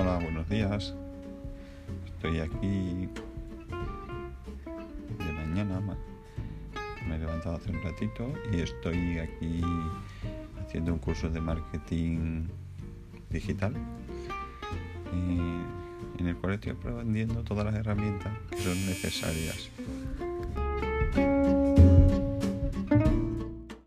Hola, buenos días. Estoy aquí de mañana. Me he levantado hace un ratito y estoy aquí haciendo un curso de marketing digital eh, en el cual estoy aprendiendo todas las herramientas que son necesarias